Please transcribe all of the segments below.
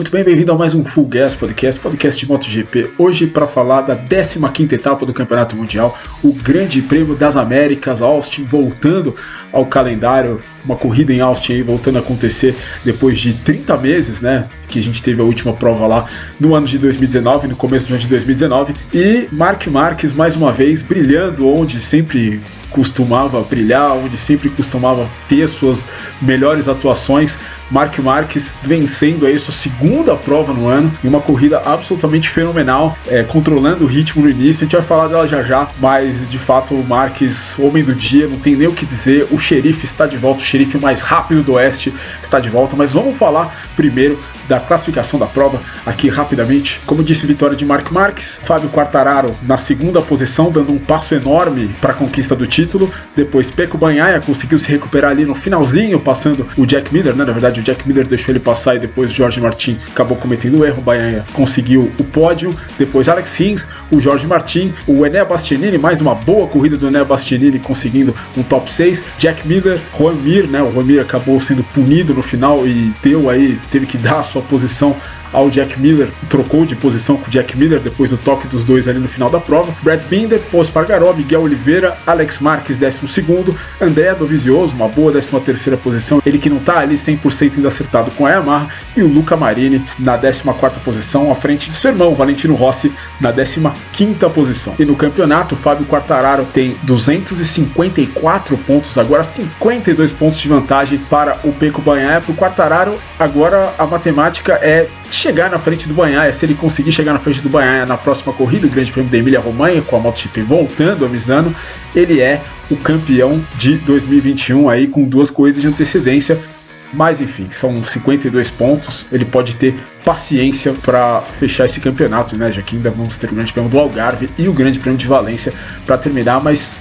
Muito bem, bem-vindo a mais um Full Gas Podcast, podcast de MotoGP. Hoje para falar da 15ª etapa do Campeonato Mundial, o Grande Prêmio das Américas, Austin voltando ao calendário, uma corrida em Austin aí voltando a acontecer depois de 30 meses, né, que a gente teve a última prova lá no ano de 2019, no começo do ano de 2019, e Mark Marques mais uma vez brilhando onde sempre costumava brilhar, onde sempre costumava ter suas melhores atuações. Mark Marques vencendo aí sua segunda prova no ano em uma corrida absolutamente fenomenal, é, controlando o ritmo no início. A gente vai falar dela já já, mas de fato o Marques, homem do dia, não tem nem o que dizer. O xerife está de volta, o xerife mais rápido do oeste está de volta. Mas vamos falar primeiro da classificação da prova aqui rapidamente. Como disse, vitória de Mark Marques, Fábio Quartararo na segunda posição, dando um passo enorme para a conquista do título. Depois Peco Banhaia conseguiu se recuperar ali no finalzinho, passando o Jack Miller, né? Na verdade, o Jack Miller deixou ele passar e depois o Jorge Martin acabou cometendo o erro. Banhaia conseguiu o pódio. Depois Alex Rins, o Jorge Martin, o Enea Bastianini, mais uma boa corrida do Enea Bastianini conseguindo um top 6. Jack Miller, Juan Mir, né? O Juan Mir acabou sendo punido no final e deu aí, teve que dar a sua sua posição ao Jack Miller, trocou de posição com o Jack Miller depois do toque dos dois ali no final da prova. Brad Binder, Paul Spargaró, Miguel Oliveira, Alex Marques, 12, André Dovizioso, uma boa 13 posição, ele que não está ali 100% ainda acertado com a Yamaha, e o Luca Marini na 14 posição, à frente de seu irmão Valentino Rossi na 15 posição. E no campeonato, Fábio Quartararo tem 254 pontos, agora 52 pontos de vantagem para o Peco Banhaia. Para o Quartararo, agora a matemática é chegar na frente do Banhaia, se ele conseguir chegar na frente do Banhaia na próxima corrida, o Grande Prêmio da Emília-Romanha, com a MotoGP voltando, avisando, ele é o campeão de 2021 aí com duas corridas de antecedência. Mas enfim, são 52 pontos. Ele pode ter paciência para fechar esse campeonato, né? Já que ainda vamos ter o Grande Prêmio do Algarve e o Grande Prêmio de Valência para terminar, mas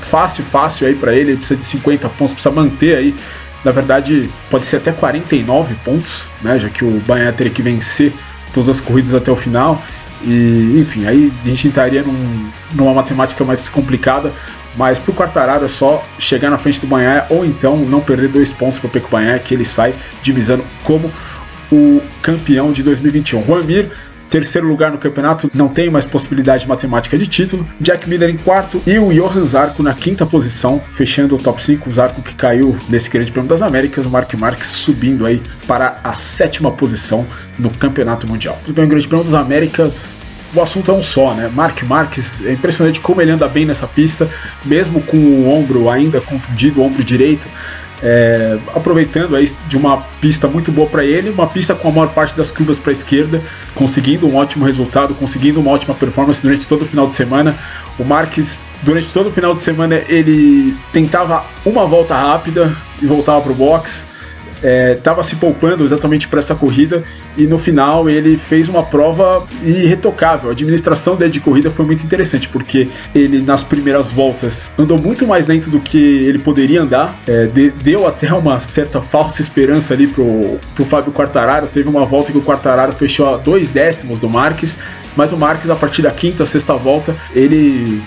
fácil, fácil aí para ele. Ele precisa de 50 pontos, precisa manter aí na verdade, pode ser até 49 pontos, né? Já que o Bahia teria que vencer todas as corridas até o final. E, enfim, aí a gente entraria num, numa matemática mais complicada, mas para o Quartararo é só chegar na frente do Banhaia ou então não perder dois pontos para o Peco Banhaia, que ele sai divisando como o campeão de 2021. Juan Mir Terceiro lugar no campeonato, não tem mais possibilidade matemática de título. Jack Miller em quarto e o Johan Zarco na quinta posição, fechando o top 5. O Zarco que caiu nesse Grande Prêmio das Américas, o Mark Marques subindo aí para a sétima posição no Campeonato Mundial. O Grande Prêmio das Américas o assunto é um só, né? Mark Marques, é impressionante como ele anda bem nessa pista, mesmo com o ombro ainda contundido, o ombro direito é, aproveitando aí de uma pista muito boa para ele, uma pista com a maior parte das curvas para a esquerda, conseguindo um ótimo resultado, conseguindo uma ótima performance durante todo o final de semana. O Marques, durante todo o final de semana, ele tentava uma volta rápida e voltava para o box estava é, se poupando exatamente para essa corrida e no final ele fez uma prova irretocável. A administração dele de corrida foi muito interessante porque ele nas primeiras voltas andou muito mais lento do que ele poderia andar, é, de, deu até uma certa falsa esperança ali pro, pro Fábio Quartararo. Teve uma volta que o Quartararo fechou a dois décimos do Marques, mas o Marques a partir da quinta, sexta volta ele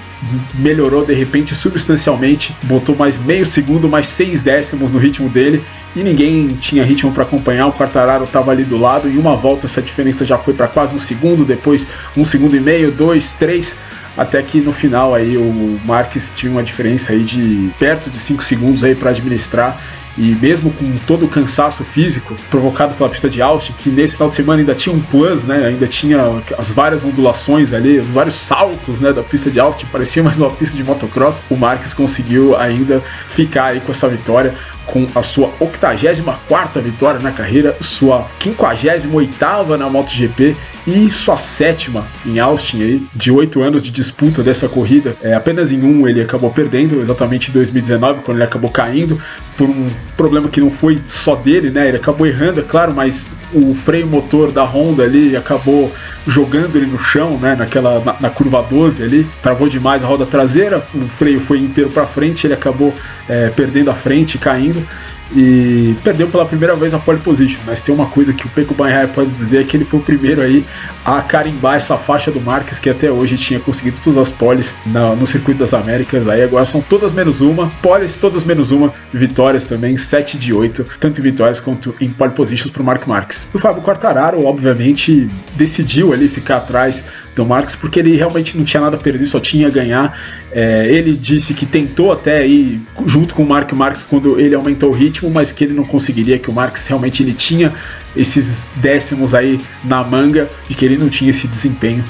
melhorou de repente substancialmente, botou mais meio segundo, mais seis décimos no ritmo dele e ninguém tinha ritmo para acompanhar. O Quartararo estava ali do lado. Em uma volta, essa diferença já foi para quase um segundo. Depois, um segundo e meio, dois, três. Até que no final aí o Marques tinha uma diferença aí de perto de 5 segundos aí para administrar e mesmo com todo o cansaço físico provocado pela pista de Austin, que nesse final de semana ainda tinha um plus, né? Ainda tinha as várias ondulações ali, os vários saltos, né, da pista de Austin, parecia mais uma pista de motocross. O Marques conseguiu ainda ficar aí com essa vitória com a sua 84ª vitória na carreira, sua 58ª na MotoGP e sua sétima em Austin aí, de oito anos de disputa dessa corrida. É, apenas em um ele acabou perdendo, exatamente em 2019, quando ele acabou caindo por um problema que não foi só dele, né? Ele acabou errando, é claro, mas o freio motor da Honda ali acabou jogando ele no chão, né? Naquela na, na curva 12 ali, travou demais a roda traseira, o freio foi inteiro para frente, ele acabou é, perdendo a frente, caindo мире. E perdeu pela primeira vez a pole position. Mas tem uma coisa que o Pecco Bagnaia pode dizer é que ele foi o primeiro aí a carimbar essa faixa do Marques que até hoje tinha conseguido todas as poles no circuito das Américas. Aí agora são todas menos uma, poles todas menos uma, vitórias também, 7 de 8, tanto em vitórias quanto em pole positions para Mark Marques. O Fábio Quartararo, obviamente, decidiu ali ficar atrás do Marques porque ele realmente não tinha nada a perder, só tinha a ganhar. É, ele disse que tentou até ir junto com o Mark Marques quando ele aumentou o ritmo, mas que ele não conseguiria, que o Marques realmente ele tinha esses décimos aí na manga e que ele não tinha esse desempenho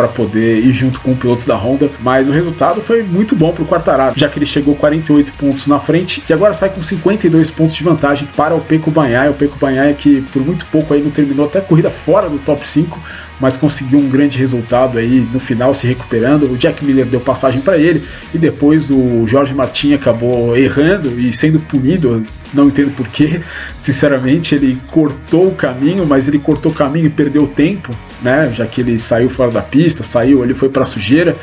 para poder ir junto com o piloto da Honda, mas o resultado foi muito bom para o Quartararo, já que ele chegou 48 pontos na frente e agora sai com 52 pontos de vantagem para o Pecco Bagnaia, o Pecco Bagnaia que por muito pouco aí não terminou até a corrida fora do top 5, mas conseguiu um grande resultado aí no final se recuperando. O Jack Miller deu passagem para ele e depois o Jorge Martin acabou errando e sendo punido. Não entendo porquê, sinceramente. Ele cortou o caminho, mas ele cortou o caminho e perdeu tempo, né? Já que ele saiu fora da pista, saiu, ele foi para sujeira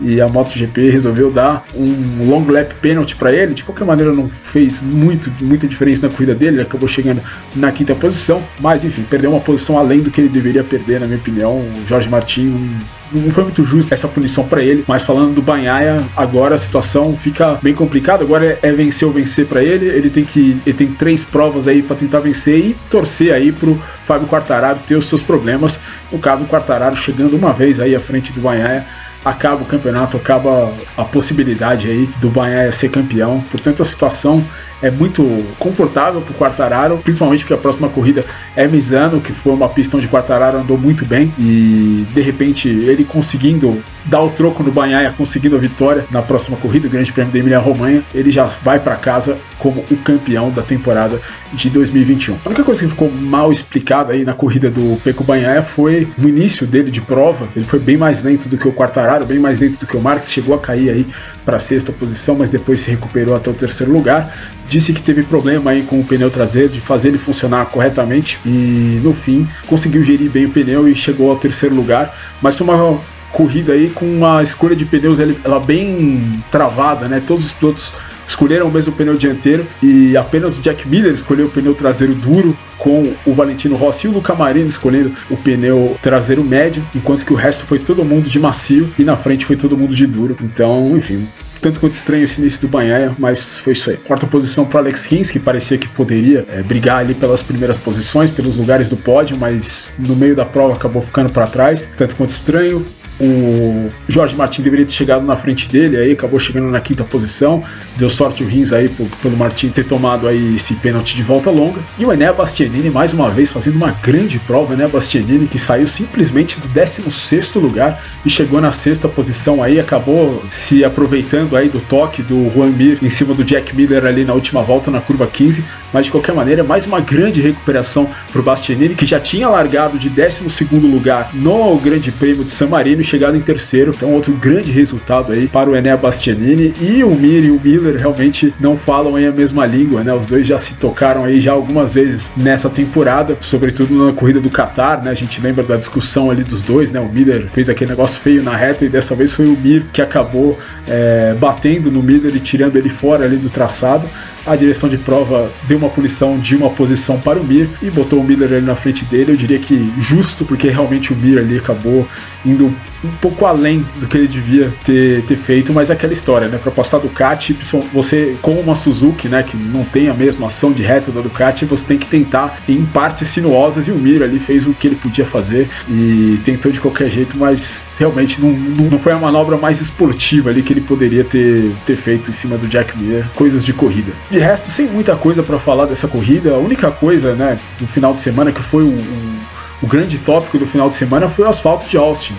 e a MotoGP resolveu dar um long lap penalty para ele. De qualquer maneira, não fez muito, muita diferença na corrida dele, ele acabou chegando na quinta posição, mas enfim, perdeu uma posição além do que ele deveria perder, na minha opinião. O Jorge Martin não foi muito justo essa punição para ele, mas falando do Banhaia, agora a situação fica bem complicada. Agora é, é vencer ou vencer para ele. Ele tem que ele tem três provas aí para tentar vencer e torcer aí pro Fábio Quartararo ter os seus problemas. No caso, o Quartararo chegando uma vez aí à frente do Banhaia acaba o campeonato, acaba a possibilidade aí do Banhaia ser campeão. Portanto, a situação é muito confortável para o Quartararo, principalmente porque a próxima corrida é Misano, que foi uma pista onde o Quartararo andou muito bem e de repente ele conseguindo dar o troco no Banhaia, conseguindo a vitória na próxima corrida, o Grande Prêmio da Emília Romanha, ele já vai para casa como o campeão da temporada de 2021. A única coisa que ficou mal explicada aí na corrida do Peco Banhaia foi no início dele de prova, ele foi bem mais lento do que o Quartararo, bem mais lento do que o Marques, chegou a cair aí para sexta posição, mas depois se recuperou até o terceiro lugar. Disse que teve problema aí com o pneu traseiro, de fazer ele funcionar corretamente e no fim conseguiu gerir bem o pneu e chegou ao terceiro lugar. Mas foi uma corrida aí com uma escolha de pneus ela bem travada, né? Todos os pilotos escolheram o mesmo pneu dianteiro e apenas o Jack Miller escolheu o pneu traseiro duro, com o Valentino Rossi e o Luca Marini escolhendo o pneu traseiro médio, enquanto que o resto foi todo mundo de macio e na frente foi todo mundo de duro. Então, enfim, tanto quanto estranho esse início do Banhaia, mas foi isso aí. Quarta posição para Alex Rins, que parecia que poderia é, brigar ali pelas primeiras posições, pelos lugares do pódio, mas no meio da prova acabou ficando para trás. Tanto quanto estranho, o Jorge Martin deveria ter chegado na frente dele, aí acabou chegando na quinta posição. Deu sorte o Rins aí pelo Martin ter tomado aí esse pênalti de volta longa. E o Enea Bastianini mais uma vez fazendo uma grande prova, né? Bastianini que saiu simplesmente do 16 lugar e chegou na sexta posição aí, acabou se aproveitando aí do toque do Juan Mir em cima do Jack Miller ali na última volta na curva 15, mas de qualquer maneira, mais uma grande recuperação para o Bastianini que já tinha largado de 12 lugar no Grande Prêmio de San Marino chegado em terceiro. Então, outro grande resultado aí para o Enea Bastianini. E o Mir e o Miller realmente não falam aí a mesma língua, né? Os dois já se tocaram aí já algumas vezes nessa temporada, sobretudo na corrida do Qatar, né? A gente lembra da discussão ali dos dois, né? O Miller fez aquele negócio feio na reta e dessa vez foi o Mir que acabou é, batendo no Miller e tirando ele fora ali do traçado. A direção de prova deu uma punição de uma posição para o Mir e botou o Miller ali na frente dele. Eu diria que justo, porque realmente o Mir ali acabou indo um pouco além do que ele devia ter, ter feito, mas é aquela história, né? Para passar Ducati, você, como uma Suzuki, né, que não tem a mesma ação de reta da Ducati, você tem que tentar em partes sinuosas e o Mir ali fez o que ele podia fazer e tentou de qualquer jeito, mas realmente não, não foi a manobra mais esportiva ali que ele poderia ter, ter feito em cima do Jack Mir, coisas de corrida. De resto, sem muita coisa para falar dessa corrida, a única coisa, né, do final de semana que foi o, o, o grande tópico do final de semana foi o asfalto de Austin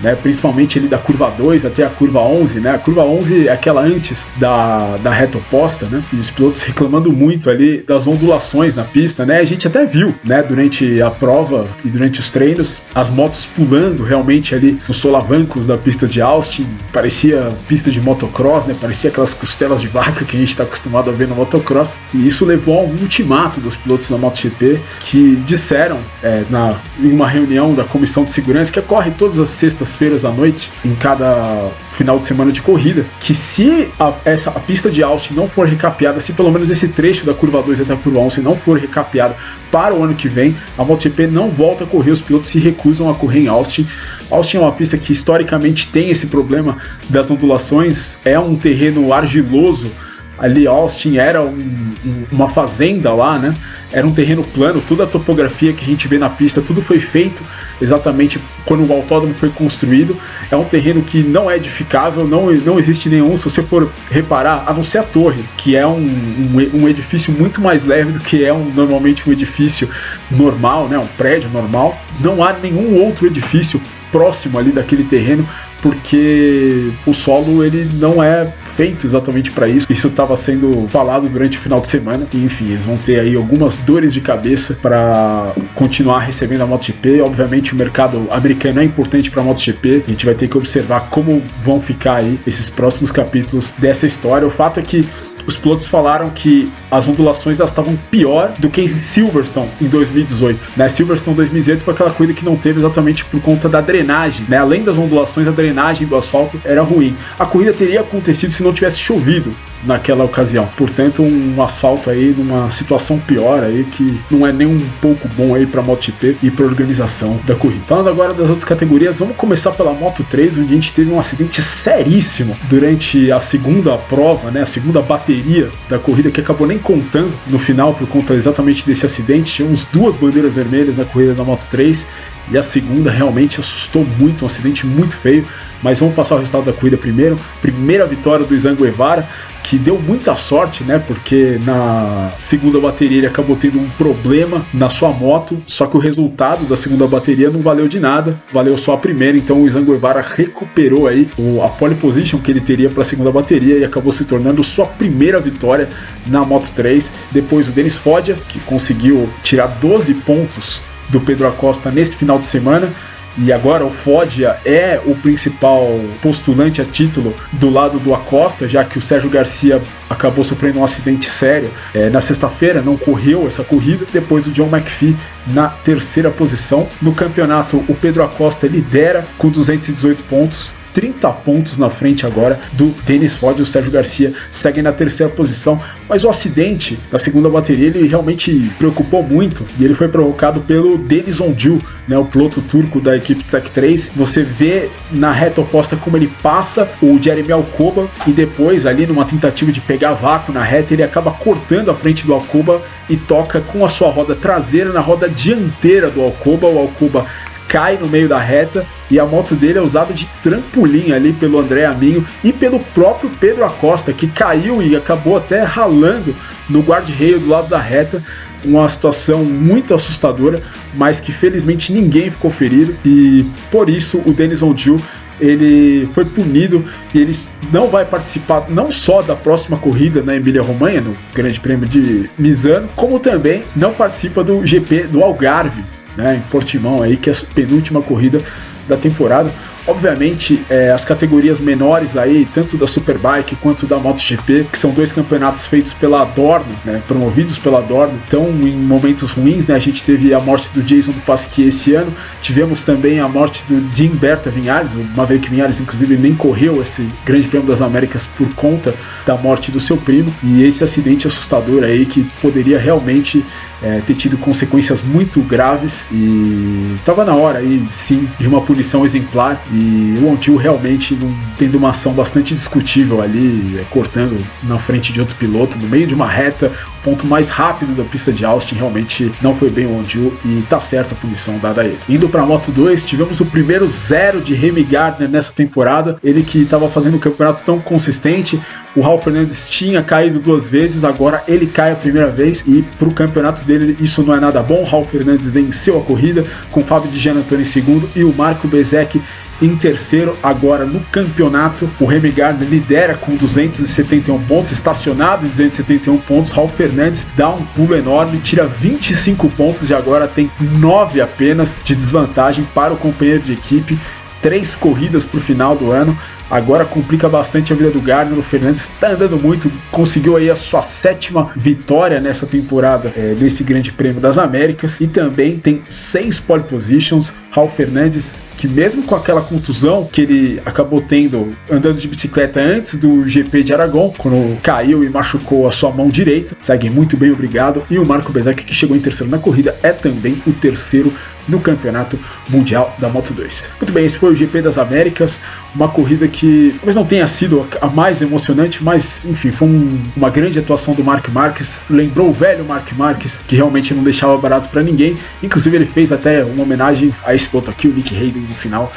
né, principalmente ali da curva 2 até a curva 11, né? A curva 11 é aquela antes da, da reta oposta, né? E os pilotos reclamando muito ali das ondulações na pista, né? A gente até viu, né, durante a prova e durante os treinos, as motos pulando realmente ali nos solavancos da pista de Austin, parecia pista de motocross, né? Parecia aquelas costelas de vaca que a gente está acostumado a ver no motocross. E isso levou a um ultimato dos pilotos da MotoGP que disseram é, na, em uma reunião da comissão de segurança que ocorre todas as sextas quartas-feiras à noite, em cada final de semana de corrida, que se a, essa, a pista de Austin não for recapeada, se pelo menos esse trecho da curva 2 até a curva 11 não for recapeado para o ano que vem, a MotoGP não volta a correr, os pilotos se recusam a correr em Austin. Austin é uma pista que historicamente tem esse problema das ondulações, é um terreno argiloso, ali Austin era um, um, uma fazenda lá, né? Era um terreno plano, toda a topografia que a gente vê na pista, tudo foi feito exatamente quando o autódromo foi construído. É um terreno que não é edificável, não, não existe nenhum, se você for reparar, a não ser a torre, que é um, um, um edifício muito mais leve do que é um, normalmente um edifício normal, né? Um prédio normal. Não há nenhum outro edifício próximo ali daquele terreno porque o solo ele não é feito exatamente para isso. Isso estava sendo falado durante o final de semana. E, enfim, eles vão ter aí algumas dores de cabeça para continuar recebendo a MotoGP. Obviamente, o mercado americano é importante para a MotoGP. A gente vai ter que observar como vão ficar aí esses próximos capítulos dessa história. O fato é que os pilotos falaram que as ondulações estavam pior do que em Silverstone em 2018. Né? Silverstone 2018 foi aquela coisa que não teve exatamente por conta da drenagem. Né? Além das ondulações, a drenagem do asfalto era ruim. A corrida teria acontecido se não tivesse chovido naquela ocasião. Portanto, um asfalto aí numa situação pior aí que não é nem um pouco bom aí para MotoGP e para organização da corrida. Falando agora das outras categorias, vamos começar pela Moto 3, onde a gente teve um acidente seríssimo durante a segunda prova, né, a segunda bateria da corrida que acabou nem contando no final por conta exatamente desse acidente. Tínhamos duas bandeiras vermelhas na corrida da Moto 3 e a segunda realmente assustou muito, um acidente muito feio. Mas vamos passar o resultado da corrida primeiro. Primeira vitória do Izan Guevara, que deu muita sorte, né? Porque na segunda bateria ele acabou tendo um problema na sua moto, só que o resultado da segunda bateria não valeu de nada, valeu só a primeira. Então o Izan Guevara recuperou aí a pole position que ele teria para a segunda bateria e acabou se tornando sua primeira vitória na Moto 3. Depois o Denis Foggia, que conseguiu tirar 12 pontos do Pedro Acosta nesse final de semana. E agora o Foggia é o principal postulante a título do lado do Acosta, já que o Sérgio Garcia acabou sofrendo um acidente sério é, na sexta-feira, não correu essa corrida. Depois o John McPhee na terceira posição. No campeonato, o Pedro Acosta lidera com 218 pontos. 30 pontos na frente agora do Denis Ford e o Sérgio Garcia seguem na terceira posição, mas o acidente da segunda bateria ele realmente preocupou muito e ele foi provocado pelo Denis Ondil, né, o piloto turco da equipe Tech 3. Você vê na reta oposta como ele passa o Jeremy Alcoba e depois ali numa tentativa de pegar vácuo na reta ele acaba cortando a frente do Alcoba e toca com a sua roda traseira na roda dianteira do Alcoba. O Alcoba cai no meio da reta e a moto dele é usada de trampolim ali pelo André Aminho e pelo próprio Pedro Acosta, que caiu e acabou até ralando no guarda-reio do lado da reta. Uma situação muito assustadora, mas que felizmente ninguém ficou ferido e por isso o Denis Ondil ele foi punido e ele não vai participar não só da próxima corrida na Emília-Romanha, no Grande Prêmio de Misano, como também não participa do GP do Algarve, né, em Portimão aí, que é a penúltima corrida da temporada. Obviamente, é, as categorias menores aí, tanto da Superbike quanto da MotoGP, que são dois campeonatos feitos pela Adorno, né, promovidos pela Adorno, estão em momentos ruins, né? A gente teve a morte do Jason do Pasquier esse ano, tivemos também a morte do Jim Berta Vinhares, o Maverick Vinhares, inclusive, nem correu esse Grande Prêmio das Américas por conta da morte do seu primo, e esse acidente assustador aí que poderia realmente é, ter tido consequências muito graves e estava na hora aí sim de uma punição exemplar e o Ontil realmente não, tendo uma ação bastante discutível ali, é, cortando na frente de outro piloto no meio de uma reta, o ponto mais rápido da pista de Austin realmente não foi bem o Ontil e tá certa a punição dada a ele. Indo para a Moto 2, tivemos o primeiro zero de Remy Gardner nessa temporada, ele que estava fazendo um campeonato tão consistente, o Ralf Fernandes tinha caído duas vezes, agora ele cai a primeira vez e para o campeonato dele isso não é nada bom. Ralf Fernandes venceu a corrida com Fábio de Gianantoni em segundo e o Marco Bezek em terceiro agora no campeonato. O Remy Gardner lidera com 271 pontos, estacionado em 271 pontos. Raul Fernandes dá um pulo enorme, tira 25 pontos e agora tem 9 apenas de desvantagem para o companheiro de equipe. Três corridas para o final do ano agora complica bastante a vida do Gardner. O Fernandes está andando muito, conseguiu aí a sua sétima vitória nessa temporada é, nesse Grande Prêmio das Américas e também tem seis pole positions. Raul Fernandes, que mesmo com aquela contusão que ele acabou tendo andando de bicicleta antes do GP de Aragão, quando caiu e machucou a sua mão direita, segue muito bem, obrigado. E o Marco Bezek, que chegou em terceiro na corrida, é também o terceiro no Campeonato Mundial da Moto 2. Muito bem, esse foi o GP das Américas, uma corrida que talvez não tenha sido a mais emocionante, mas enfim, foi um, uma grande atuação do Mark Marques, lembrou o velho Mark Marques, que realmente não deixava barato para ninguém, inclusive ele fez até uma homenagem a esse piloto aqui, o Nick Hayden, no final,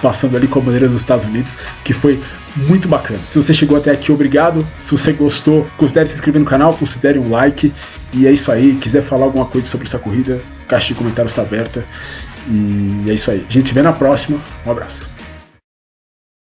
passando ali com a bandeira dos Estados Unidos, que foi muito bacana. Se você chegou até aqui, obrigado. Se você gostou, considere se inscrever no canal, considere um like. E é isso aí. Quiser falar alguma coisa sobre essa corrida, caixa de comentários está aberta. E é isso aí. A gente se vê na próxima. Um abraço.